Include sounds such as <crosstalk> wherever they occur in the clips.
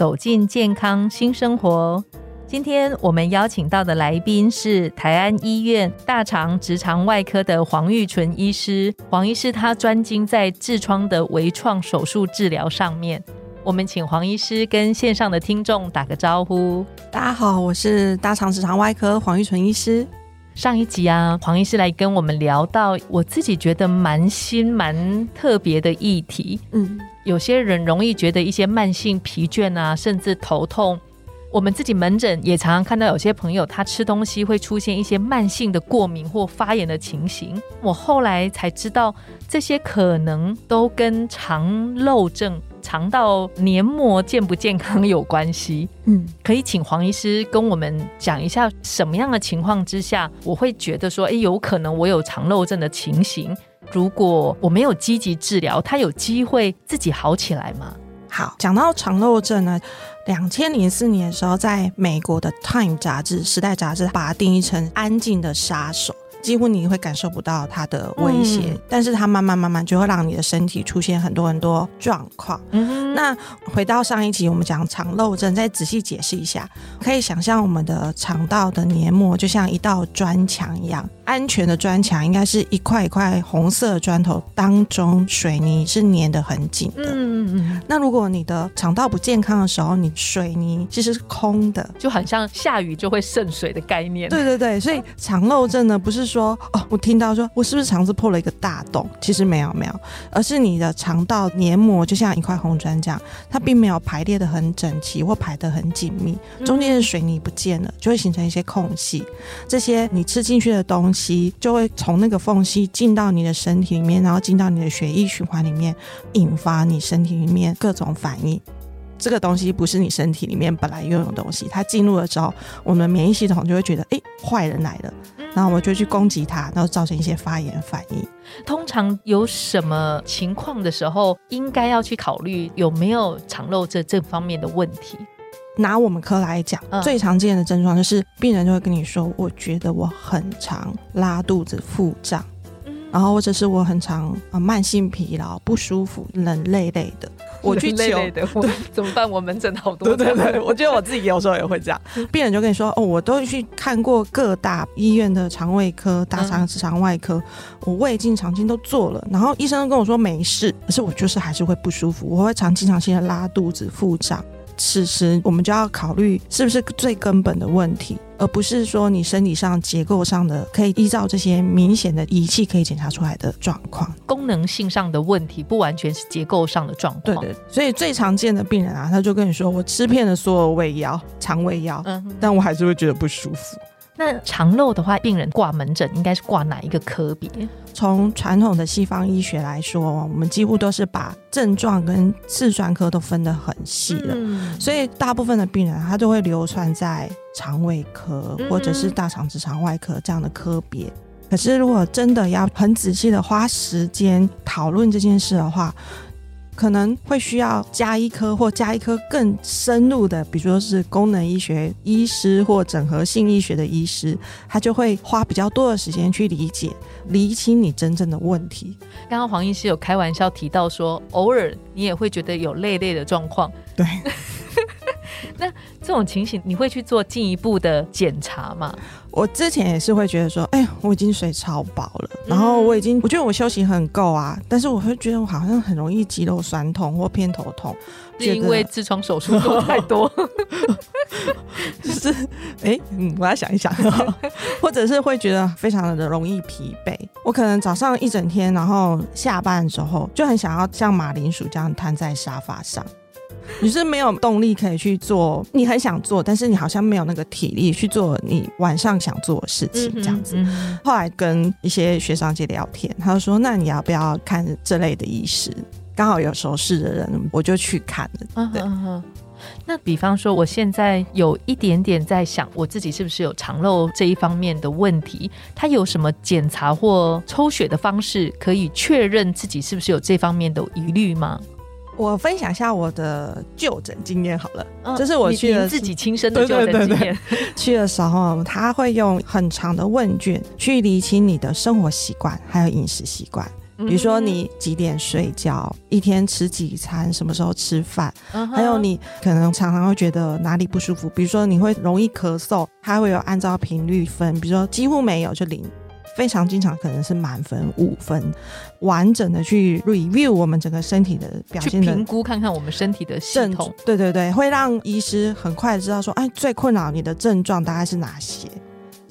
走进健康新生活。今天我们邀请到的来宾是台安医院大肠直肠外科的黄玉纯医师。黄医师他专精在痔疮的微创手术治疗上面。我们请黄医师跟线上的听众打个招呼。大家好，我是大肠直肠外科黄玉纯医师。上一集啊，黄医师来跟我们聊到我自己觉得蛮新蛮特别的议题。嗯，有些人容易觉得一些慢性疲倦啊，甚至头痛。我们自己门诊也常常看到有些朋友，他吃东西会出现一些慢性的过敏或发炎的情形。我后来才知道，这些可能都跟肠漏症、肠道黏膜健不健康有关系。嗯，可以请黄医师跟我们讲一下，什么样的情况之下，我会觉得说，哎，有可能我有肠漏症的情形。如果我没有积极治疗，它有机会自己好起来吗？好，讲到肠漏症呢。两千零四年的时候，在美国的《Time》杂志《时代》杂志，把它定义成安静的杀手。几乎你会感受不到它的威胁，但是它慢慢慢慢就会让你的身体出现很多很多状况。那回到上一集，我们讲肠漏症，再仔细解释一下，可以想象我们的肠道的黏膜就像一道砖墙一样，安全的砖墙应该是一块一块红色砖头当中，水泥是粘得很紧的。嗯嗯嗯。那如果你的肠道不健康的时候，你水泥其实是空的，就很像下雨就会渗水的概念。对对对，所以肠漏症呢，不是说哦，我听到说我是不是肠子破了一个大洞？其实没有没有，而是你的肠道黏膜就像一块红砖这样，它并没有排列的很整齐或排的很紧密，中间的水泥不见了，就会形成一些空隙。这些你吃进去的东西就会从那个缝隙进到你的身体里面，然后进到你的血液循环里面，引发你身体里面各种反应。这个东西不是你身体里面本来拥有的东西，它进入了之后，我们免疫系统就会觉得，哎，坏人来了，然后我们就去攻击它，然后造成一些发炎反应。通常有什么情况的时候，应该要去考虑有没有肠漏这这方面的问题？拿我们科来讲，最常见的症状就是病人就会跟你说，我觉得我很常拉肚子、腹胀，然后或者是我很常啊慢性疲劳、不舒服、冷累累的。<laughs> 我去求的，怎么办？我门诊好多。对对对，我觉得我自己有时候也会这样。<laughs> 病人就跟你说：“哦，我都去看过各大医院的肠胃科、大肠直肠外科，我胃镜、肠镜都做了，然后医生都跟我说没事，可是我就是还是会不舒服，我会常经常性的拉肚子、腹胀。”此时，我们就要考虑是不是最根本的问题，而不是说你身体上结构上的可以依照这些明显的仪器可以检查出来的状况。功能性上的问题不完全是结构上的状况。对对，所以最常见的病人啊，他就跟你说：“我吃遍了所有胃药、肠胃药，嗯，但我还是会觉得不舒服。”那肠漏的话，病人挂门诊应该是挂哪一个科别？从传统的西方医学来说，我们几乎都是把症状跟次专科都分得很细了，所以大部分的病人他都会流窜在肠胃科或者是大肠直肠外科这样的科别。可是如果真的要很仔细的花时间讨论这件事的话，可能会需要加一科或加一科更深入的，比如说是功能医学医师或整合性医学的医师，他就会花比较多的时间去理解、厘清你真正的问题。刚刚黄医师有开玩笑提到说，偶尔你也会觉得有累累的状况。对。<laughs> 那这种情形，你会去做进一步的检查吗？我之前也是会觉得说，哎，我已经水超饱了，然后我已经，我觉得我休息很够啊，但是我会觉得我好像很容易肌肉酸痛或偏头痛，是因为痔疮手术做太多，<laughs> 就是，哎，嗯，我要想一想，<laughs> 或者是会觉得非常的容易疲惫。我可能早上一整天，然后下班的时候就很想要像马铃薯这样瘫在沙发上。你是没有动力可以去做，你很想做，但是你好像没有那个体力去做你晚上想做的事情，这样子。后来跟一些学长姐聊天，他就说：“那你要不要看这类的医师？刚好有熟识的人，我就去看了。”对。那比方说，我现在有一点点在想，我自己是不是有肠漏这一方面的问题？它有什么检查或抽血的方式可以确认自己是不是有这方面的疑虑吗？我分享一下我的就诊经验好了，这是我去了自己亲身的就诊经验。<laughs> <laughs> 去的时候，他会用很长的问卷去理清你的生活习惯，还有饮食习惯。比如说你几点睡觉，一天吃几餐，什么时候吃饭，还有你可能常常会觉得哪里不舒服，比如说你会容易咳嗽，他会有按照频率分，比如说几乎没有就零。非常经常可能是满分五分，完整的去 review 我们整个身体的表现，评估看看我们身体的系统，对对对，会让医师很快知道说，哎，最困扰你的症状大概是哪些。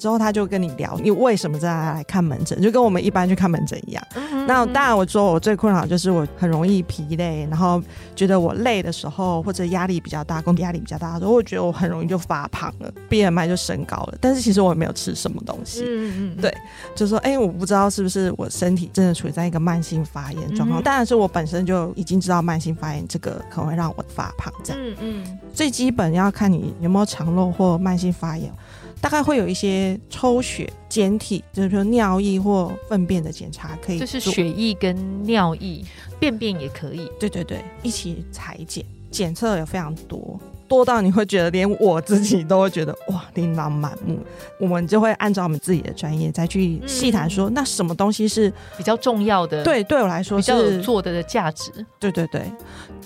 之后他就跟你聊，你为什么在来看门诊，就跟我们一般去看门诊一样。那当然，我说我最困扰就是我很容易疲累，然后觉得我累的时候或者压力比较大，工作压力比较大的时候，我觉得我很容易就发胖了，BMI 就升高了。但是其实我也没有吃什么东西。嗯嗯对，就说哎，我不知道是不是我身体真的处在一个慢性发炎状况。当然是我本身就已经知道慢性发炎这个可能会让我发胖这样。嗯嗯。最基本要看你有没有肠漏或慢性发炎。大概会有一些抽血检体，就是说尿液或粪便的检查，可以就是血液跟尿液，便便也可以。对对对，一起裁剪，检测有非常多。多到你会觉得连我自己都会觉得哇琳琅满目，我们就会按照我们自己的专业再去细谈说，那什么东西是比较重要的？对，对我来说比较有做的的价值。对对对，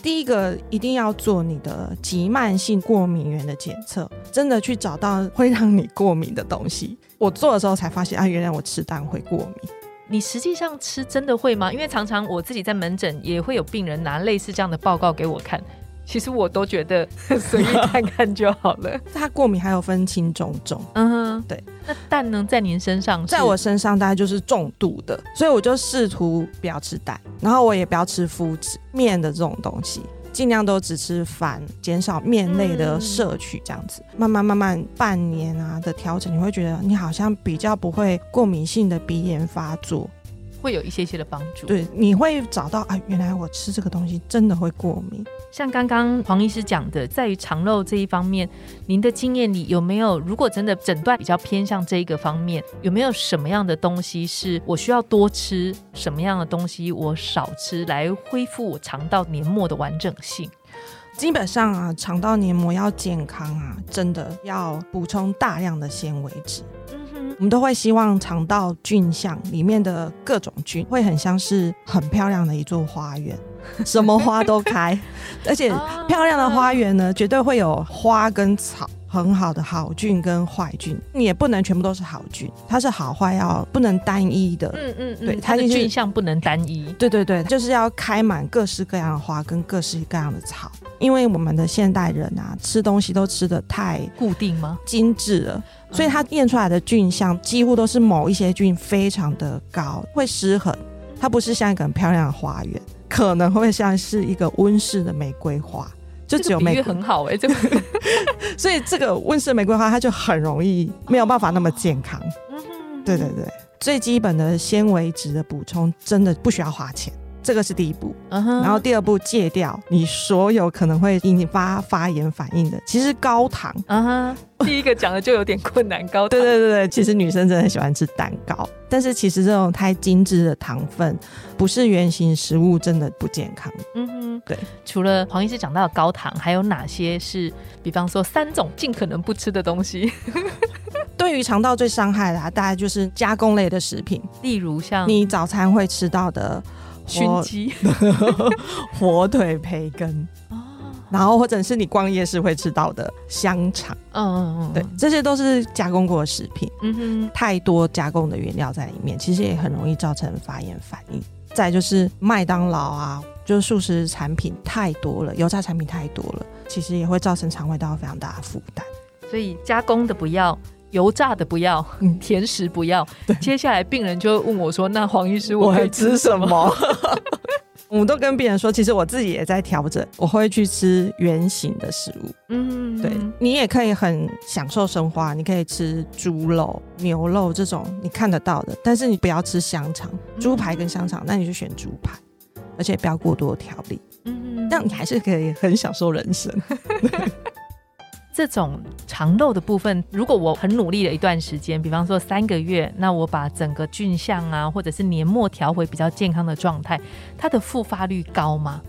第一个一定要做你的急慢性过敏原的检测，真的去找到会让你过敏的东西。我做的时候才发现啊，原来我吃蛋会过敏。你实际上吃真的会吗？因为常常我自己在门诊也会有病人拿类似这样的报告给我看。其实我都觉得 <laughs> 随意看看就好了。它过敏还有分轻重重，嗯哼，对。那蛋呢，在您身上，在我身上大概就是重度的，所以我就试图不要吃蛋，然后我也不要吃麸质面的这种东西，尽量都只吃饭，减少面类的摄取，这样子慢慢慢慢半年啊的调整，你会觉得你好像比较不会过敏性的鼻炎发作。会有一些些的帮助，对，你会找到啊，原来我吃这个东西真的会过敏。像刚刚黄医师讲的，在于肠漏这一方面，您的经验里有没有，如果真的诊断比较偏向这一个方面，有没有什么样的东西是我需要多吃，什么样的东西我少吃，来恢复我肠道黏膜的完整性？基本上啊，肠道黏膜要健康啊，真的要补充大量的纤维质。我们都会希望肠道菌相里面的各种菌会很像是很漂亮的一座花园，什么花都开，<laughs> 而且漂亮的花园呢，绝对会有花跟草。很好的好菌跟坏菌，你也不能全部都是好菌，它是好坏要不能单一的。嗯嗯，对，它的菌相不能单一。对对对，就是要开满各式各样的花跟各式各样的草。因为我们的现代人啊，吃东西都吃的太固定吗？精致了，所以它验出来的菌相几乎都是某一些菌非常的高，会失衡。它不是像一个很漂亮的花园，可能会像是一个温室的玫瑰花。就只有玫瑰很好哎，这个，<laughs> 所以这个温室玫瑰花它就很容易没有办法那么健康。对对对，最基本的纤维质的补充真的不需要花钱。这个是第一步，然后第二步戒掉你所有可能会引发发炎反应的。其实高糖，嗯哼，<laughs> 第一个讲的就有点困难。高，对对对对，其实女生真的很喜欢吃蛋糕，但是其实这种太精致的糖分不是原型食物，真的不健康。嗯哼，对。除了黄医师讲到的高糖，还有哪些是，比方说三种尽可能不吃的东西？<laughs> 对于肠道最伤害的，大概就是加工类的食品，例如像你早餐会吃到的。熏鸡、<laughs> 火腿、培根哦，然后或者是你逛夜市会吃到的香肠，嗯嗯嗯，对，这些都是加工过的食品，嗯哼，太多加工的原料在里面，其实也很容易造成发炎反应。再就是麦当劳啊，就是素食产品太多了，油炸产品太多了，其实也会造成肠胃道非常大的负担。所以加工的不要。油炸的不要，甜食不要。接下来病人就问我说：“那黄医师，我还吃什么？”我们都跟病人说，其实我自己也在调整，我会去吃圆形的食物。嗯，对你也可以很享受生活，你可以吃猪肉、牛肉这种你看得到的，但是你不要吃香肠、猪排跟香肠，那你就选猪排，而且不要过多调理。嗯。嗯，这样你还是可以很享受人生。<laughs> 这种长肉的部分，如果我很努力了一段时间，比方说三个月，那我把整个菌相啊，或者是年末调回比较健康的状态，它的复发率高吗？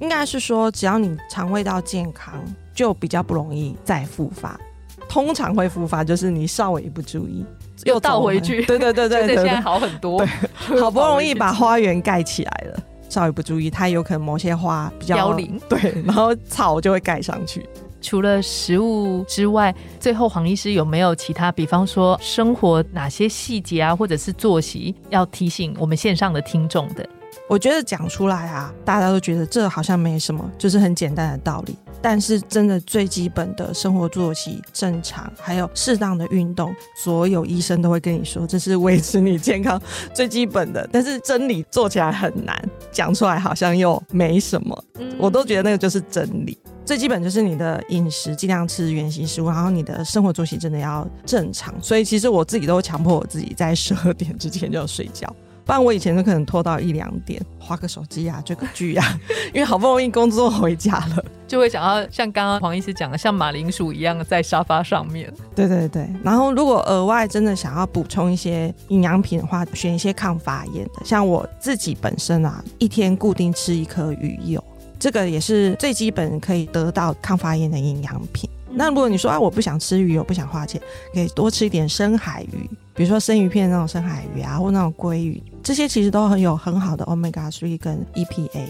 应该是说，只要你肠胃道健康，就比较不容易再复发。通常会复发，就是你稍微一不注意又倒回去。对对对对 <laughs> 对，现在好很多。好不容易把花园盖起来了，稍微不注意，它有可能某些花比较凋零。对，然后草就会盖上去。除了食物之外，最后黄医师有没有其他，比方说生活哪些细节啊，或者是作息，要提醒我们线上的听众的？我觉得讲出来啊，大家都觉得这好像没什么，就是很简单的道理。但是真的最基本的生活作息正常，还有适当的运动，所有医生都会跟你说，这是维持你健康最基本的。但是真理做起来很难，讲出来好像又没什么。我都觉得那个就是真理。最基本就是你的饮食尽量吃原形食物，然后你的生活作息真的要正常。所以其实我自己都强迫我自己在十二点之前就要睡觉，不然我以前都可能拖到一两点，划个手机啊，追个剧啊，因为好不容易工作回家了，就会想要像刚刚黄医师讲的，像马铃薯一样在沙发上面。对对对，然后如果额外真的想要补充一些营养品的话，选一些抗发炎的，像我自己本身啊，一天固定吃一颗鱼油。这个也是最基本可以得到抗发炎的营养品。那如果你说啊，我不想吃鱼，我不想花钱，可以多吃一点深海鱼，比如说生鱼片那种深海鱼啊，或那种鲑鱼，这些其实都很有很好的 omega three 跟 EPA。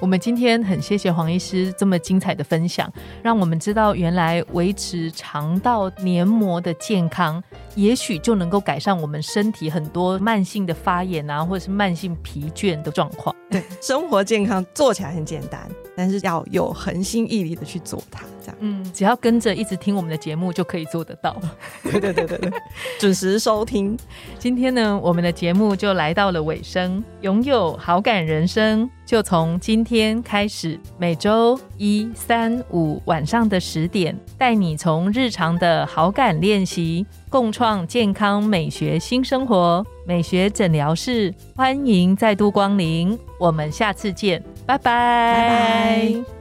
我们今天很谢谢黄医师这么精彩的分享，让我们知道原来维持肠道黏膜的健康，也许就能够改善我们身体很多慢性的发炎啊，或者是慢性疲倦的状况。对，生活健康做起来很简单。但是要有恒心毅力的去做它，这样，嗯，只要跟着一直听我们的节目就可以做得到。<laughs> 对对对对对，准时收听。今天呢，我们的节目就来到了尾声。拥有好感人生，就从今天开始，每周一、三、五晚上的十点，带你从日常的好感练习，共创健康美学新生活。美学诊疗室，欢迎再度光临，我们下次见。拜拜。